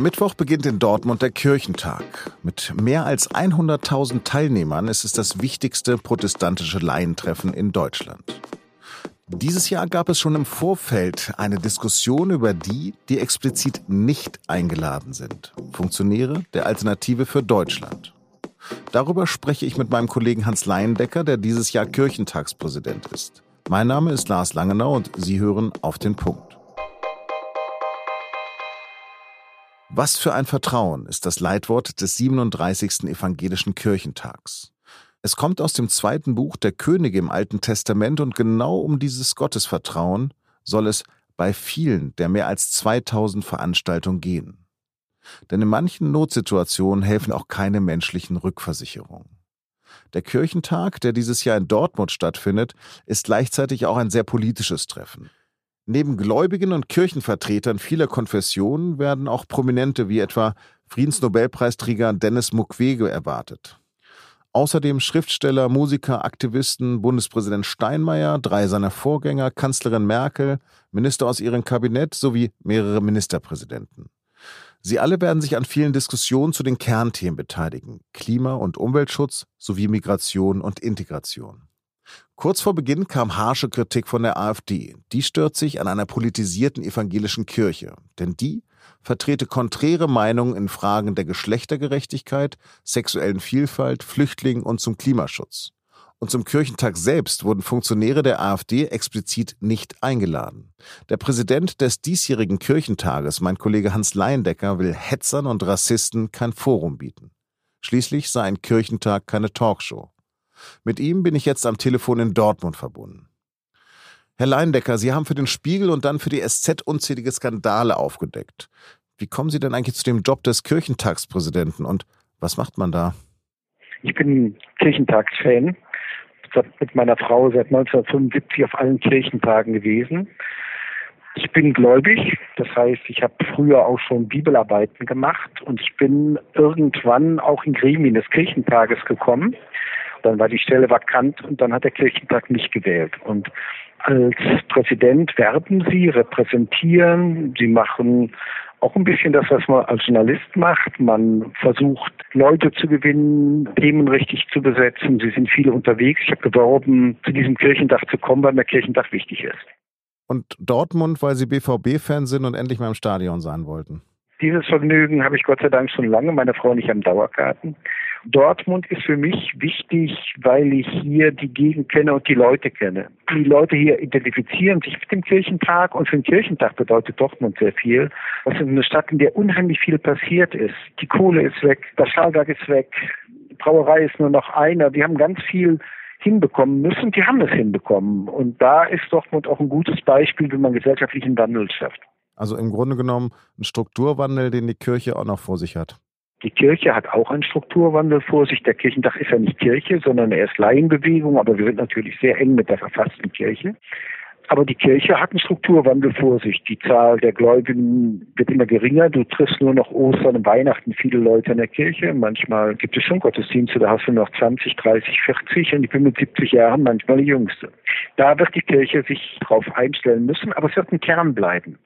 Am Mittwoch beginnt in Dortmund der Kirchentag. Mit mehr als 100.000 Teilnehmern ist es das wichtigste protestantische Laientreffen in Deutschland. Dieses Jahr gab es schon im Vorfeld eine Diskussion über die, die explizit nicht eingeladen sind. Funktionäre der Alternative für Deutschland. Darüber spreche ich mit meinem Kollegen Hans Leiendecker, der dieses Jahr Kirchentagspräsident ist. Mein Name ist Lars Langenau und Sie hören auf den Punkt. Was für ein Vertrauen ist das Leitwort des 37. Evangelischen Kirchentags. Es kommt aus dem zweiten Buch der Könige im Alten Testament und genau um dieses Gottesvertrauen soll es bei vielen der mehr als 2000 Veranstaltungen gehen. Denn in manchen Notsituationen helfen auch keine menschlichen Rückversicherungen. Der Kirchentag, der dieses Jahr in Dortmund stattfindet, ist gleichzeitig auch ein sehr politisches Treffen. Neben Gläubigen und Kirchenvertretern vieler Konfessionen werden auch Prominente wie etwa Friedensnobelpreisträger Dennis Mukwege erwartet. Außerdem Schriftsteller, Musiker, Aktivisten, Bundespräsident Steinmeier, drei seiner Vorgänger, Kanzlerin Merkel, Minister aus ihrem Kabinett sowie mehrere Ministerpräsidenten. Sie alle werden sich an vielen Diskussionen zu den Kernthemen beteiligen Klima- und Umweltschutz sowie Migration und Integration. Kurz vor Beginn kam harsche Kritik von der AfD. Die stört sich an einer politisierten evangelischen Kirche, denn die vertrete konträre Meinungen in Fragen der Geschlechtergerechtigkeit, sexuellen Vielfalt, Flüchtlingen und zum Klimaschutz. Und zum Kirchentag selbst wurden Funktionäre der AfD explizit nicht eingeladen. Der Präsident des diesjährigen Kirchentages, mein Kollege Hans Leindecker, will Hetzern und Rassisten kein Forum bieten. Schließlich sei ein Kirchentag keine Talkshow. Mit ihm bin ich jetzt am Telefon in Dortmund verbunden. Herr Leindecker, Sie haben für den Spiegel und dann für die SZ unzählige Skandale aufgedeckt. Wie kommen Sie denn eigentlich zu dem Job des Kirchentagspräsidenten und was macht man da? Ich bin Kirchentagsfan. Mit meiner Frau seit 1975 auf allen Kirchentagen gewesen. Ich bin gläubig, das heißt, ich habe früher auch schon Bibelarbeiten gemacht und ich bin irgendwann auch in Gremien des Kirchentages gekommen dann war die Stelle vakant und dann hat der Kirchentag mich gewählt. Und als Präsident werben Sie, repräsentieren, Sie machen auch ein bisschen das, was man als Journalist macht. Man versucht, Leute zu gewinnen, Themen richtig zu besetzen. Sie sind viele unterwegs. Ich habe geworben, zu diesem Kirchentag zu kommen, weil mir Kirchentag wichtig ist. Und Dortmund, weil Sie BVB-Fan sind und endlich mal im Stadion sein wollten? Dieses Vergnügen habe ich Gott sei Dank schon lange, meine Frau nicht am Dauerkarten. Dortmund ist für mich wichtig, weil ich hier die Gegend kenne und die Leute kenne. Die Leute hier identifizieren sich mit dem Kirchentag und für den Kirchentag bedeutet Dortmund sehr viel. Das ist eine Stadt, in der unheimlich viel passiert ist. Die Kohle ist weg, das Stahlwerk ist weg, die Brauerei ist nur noch einer. Wir haben ganz viel hinbekommen müssen. Die haben es hinbekommen. Und da ist Dortmund auch ein gutes Beispiel, wie man gesellschaftlichen Wandel schafft. Also im Grunde genommen ein Strukturwandel, den die Kirche auch noch vor sich hat. Die Kirche hat auch einen Strukturwandel vor sich. Der Kirchentag ist ja nicht Kirche, sondern er ist Laienbewegung, aber wir sind natürlich sehr eng mit der verfassten Kirche. Aber die Kirche hat einen Strukturwandel vor sich. Die Zahl der Gläubigen wird immer geringer. Du triffst nur noch Ostern und Weihnachten viele Leute in der Kirche. Manchmal gibt es schon Gottesdienste, da hast du noch 20, 30, 40 und ich bin mit 70 Jahren manchmal die Jüngste. Da wird die Kirche sich darauf einstellen müssen, aber es wird ein Kern bleiben.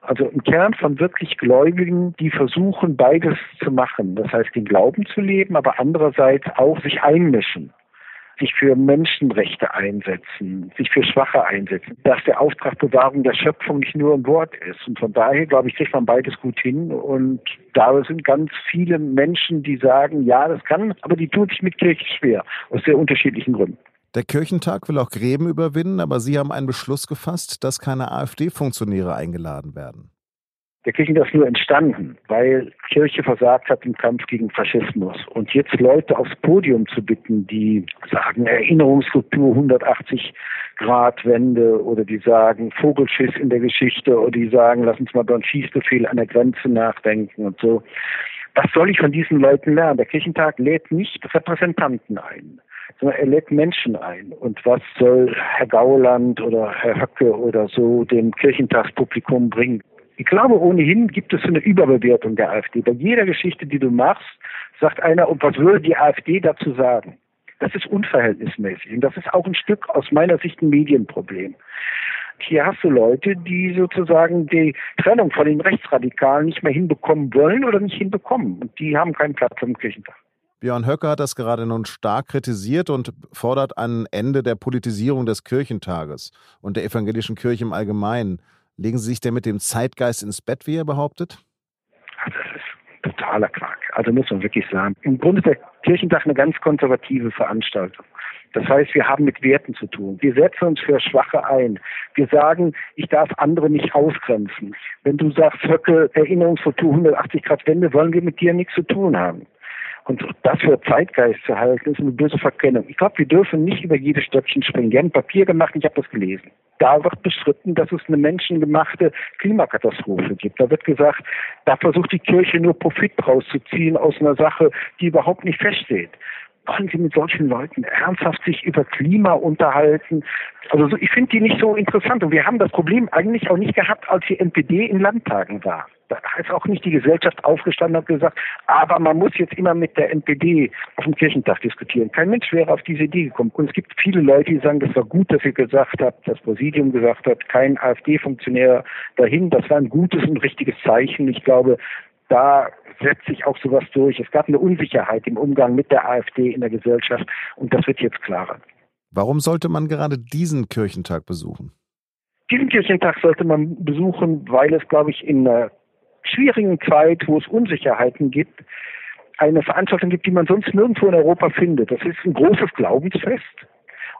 Also ein Kern von wirklich Gläubigen, die versuchen, beides zu machen. Das heißt, den Glauben zu leben, aber andererseits auch sich einmischen sich für Menschenrechte einsetzen, sich für Schwache einsetzen, dass der Auftrag Bewahrung der Schöpfung nicht nur ein Wort ist. Und von daher, glaube ich, kriegt man beides gut hin. Und da sind ganz viele Menschen, die sagen, ja, das kann, aber die tut sich mit Kirche schwer, aus sehr unterschiedlichen Gründen. Der Kirchentag will auch Gräben überwinden, aber Sie haben einen Beschluss gefasst, dass keine AfD-Funktionäre eingeladen werden. Der Kirchentag ist nur entstanden, weil Kirche versagt hat im Kampf gegen Faschismus. Und jetzt Leute aufs Podium zu bitten, die sagen Erinnerungskultur 180 Grad Wende oder die sagen Vogelschiss in der Geschichte oder die sagen, lass uns mal beim Schießbefehl an der Grenze nachdenken und so. Was soll ich von diesen Leuten lernen? Der Kirchentag lädt nicht Repräsentanten ein er lädt Menschen ein. Und was soll Herr Gauland oder Herr Höcke oder so dem Kirchentagspublikum bringen? Ich glaube, ohnehin gibt es eine Überbewertung der AfD. Bei jeder Geschichte, die du machst, sagt einer, und was würde die AfD dazu sagen? Das ist unverhältnismäßig. Und das ist auch ein Stück aus meiner Sicht ein Medienproblem. Hier hast du Leute, die sozusagen die Trennung von den Rechtsradikalen nicht mehr hinbekommen wollen oder nicht hinbekommen. Und die haben keinen Platz am Kirchentag. Björn Höcke hat das gerade nun stark kritisiert und fordert ein Ende der Politisierung des Kirchentages und der evangelischen Kirche im Allgemeinen. Legen Sie sich denn mit dem Zeitgeist ins Bett, wie er behauptet? Das ist totaler Quark. Also muss man wirklich sagen. Im Grunde ist der Kirchentag eine ganz konservative Veranstaltung. Das heißt, wir haben mit Werten zu tun. Wir setzen uns für Schwache ein. Wir sagen, ich darf andere nicht ausgrenzen. Wenn du sagst, Höcke, Erinnerungsfoto 180 Grad Wende, wollen wir mit dir nichts zu tun haben. Und das für Zeitgeist zu halten, ist eine böse Verkennung. Ich glaube, wir dürfen nicht über jedes Stöckchen springen. Die haben Papier gemacht, ich habe das gelesen. Da wird bestritten, dass es eine menschengemachte Klimakatastrophe gibt. Da wird gesagt, da versucht die Kirche nur Profit rauszuziehen aus einer Sache, die überhaupt nicht feststeht wollen Sie mit solchen Leuten ernsthaft sich über Klima unterhalten? Also ich finde die nicht so interessant. Und wir haben das Problem eigentlich auch nicht gehabt, als die NPD in Landtagen war. Da ist auch nicht die Gesellschaft aufgestanden und gesagt, aber man muss jetzt immer mit der NPD auf dem Kirchentag diskutieren. Kein Mensch wäre auf diese Idee gekommen. Und es gibt viele Leute, die sagen, das war gut, dass ihr gesagt habt, das Präsidium gesagt hat, kein AfD-Funktionär dahin. Das war ein gutes und richtiges Zeichen. Ich glaube, da setzt sich auch sowas durch. Es gab eine Unsicherheit im Umgang mit der AfD in der Gesellschaft und das wird jetzt klarer. Warum sollte man gerade diesen Kirchentag besuchen? Diesen Kirchentag sollte man besuchen, weil es, glaube ich, in einer schwierigen Zeit, wo es Unsicherheiten gibt, eine Veranstaltung gibt, die man sonst nirgendwo in Europa findet. Das ist ein großes Glaubensfest.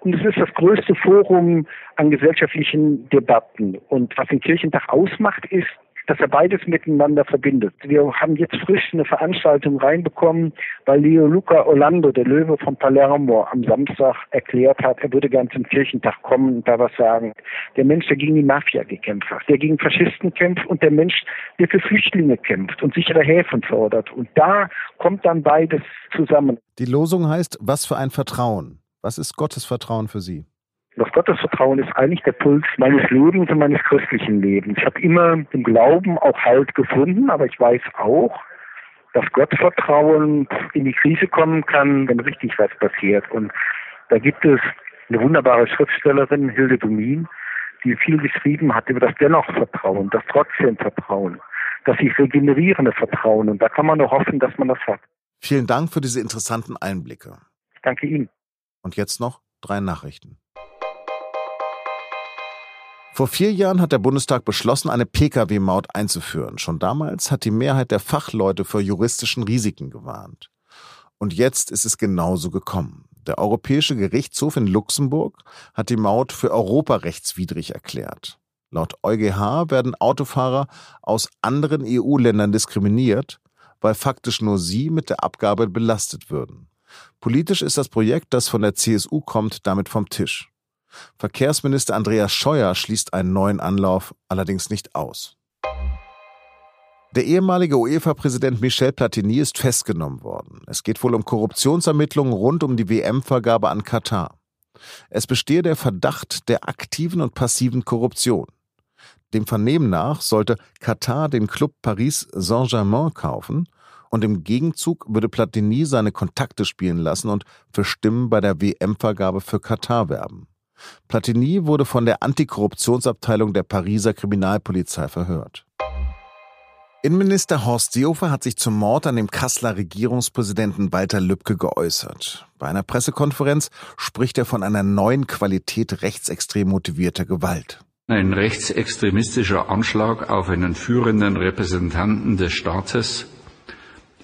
Und es ist das größte Forum an gesellschaftlichen Debatten. Und was den Kirchentag ausmacht, ist, dass er beides miteinander verbindet. Wir haben jetzt frisch eine Veranstaltung reinbekommen, weil Leo Luca Orlando, der Löwe von Palermo, am Samstag erklärt hat, er würde gern zum Kirchentag kommen und da was sagen. Der Mensch, der gegen die Mafia gekämpft hat, der gegen Faschisten kämpft und der Mensch, der für Flüchtlinge kämpft und sichere Häfen fordert. Und da kommt dann beides zusammen. Die Losung heißt, was für ein Vertrauen? Was ist Gottes Vertrauen für Sie? Das Gottesvertrauen ist eigentlich der Puls meines Lebens und meines christlichen Lebens. Ich habe immer im Glauben auch Halt gefunden, aber ich weiß auch, dass Gottvertrauen in die Krise kommen kann, wenn richtig was passiert. Und da gibt es eine wunderbare Schriftstellerin, Hilde Domin, die viel geschrieben hat über das Dennoch-Vertrauen, das trotzdem Vertrauen, das sich regenerierende Vertrauen. Und da kann man nur hoffen, dass man das hat. Vielen Dank für diese interessanten Einblicke. Ich danke Ihnen. Und jetzt noch drei Nachrichten. Vor vier Jahren hat der Bundestag beschlossen, eine Pkw-Maut einzuführen. Schon damals hat die Mehrheit der Fachleute vor juristischen Risiken gewarnt. Und jetzt ist es genauso gekommen. Der Europäische Gerichtshof in Luxemburg hat die Maut für europarechtswidrig erklärt. Laut EuGH werden Autofahrer aus anderen EU-Ländern diskriminiert, weil faktisch nur sie mit der Abgabe belastet würden. Politisch ist das Projekt, das von der CSU kommt, damit vom Tisch. Verkehrsminister Andreas Scheuer schließt einen neuen Anlauf allerdings nicht aus. Der ehemalige UEFA-Präsident Michel Platini ist festgenommen worden. Es geht wohl um Korruptionsermittlungen rund um die WM-Vergabe an Katar. Es bestehe der Verdacht der aktiven und passiven Korruption. Dem Vernehmen nach sollte Katar den Club Paris Saint-Germain kaufen und im Gegenzug würde Platini seine Kontakte spielen lassen und für Stimmen bei der WM-Vergabe für Katar werben. Platini wurde von der Antikorruptionsabteilung der Pariser Kriminalpolizei verhört. Innenminister Horst Seehofer hat sich zum Mord an dem Kasseler Regierungspräsidenten Walter Lübcke geäußert. Bei einer Pressekonferenz spricht er von einer neuen Qualität rechtsextrem motivierter Gewalt. Ein rechtsextremistischer Anschlag auf einen führenden Repräsentanten des Staates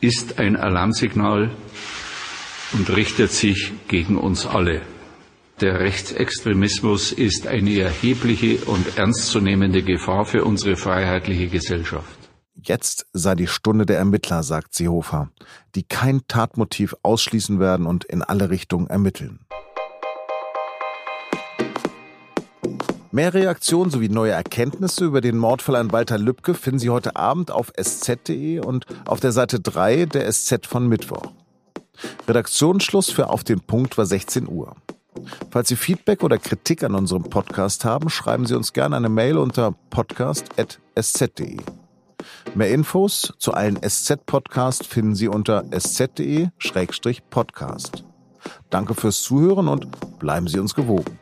ist ein Alarmsignal und richtet sich gegen uns alle. Der Rechtsextremismus ist eine erhebliche und ernstzunehmende Gefahr für unsere freiheitliche Gesellschaft. Jetzt sei die Stunde der Ermittler, sagt Seehofer, die kein Tatmotiv ausschließen werden und in alle Richtungen ermitteln. Mehr Reaktionen sowie neue Erkenntnisse über den Mordfall an Walter Lübcke finden Sie heute Abend auf sz.de und auf der Seite 3 der SZ von Mittwoch. Redaktionsschluss für Auf den Punkt war 16 Uhr. Falls Sie Feedback oder Kritik an unserem Podcast haben, schreiben Sie uns gerne eine Mail unter podcast.sz.de. Mehr Infos zu allen SZ-Podcasts finden Sie unter sz.de-podcast. Danke fürs Zuhören und bleiben Sie uns gewogen.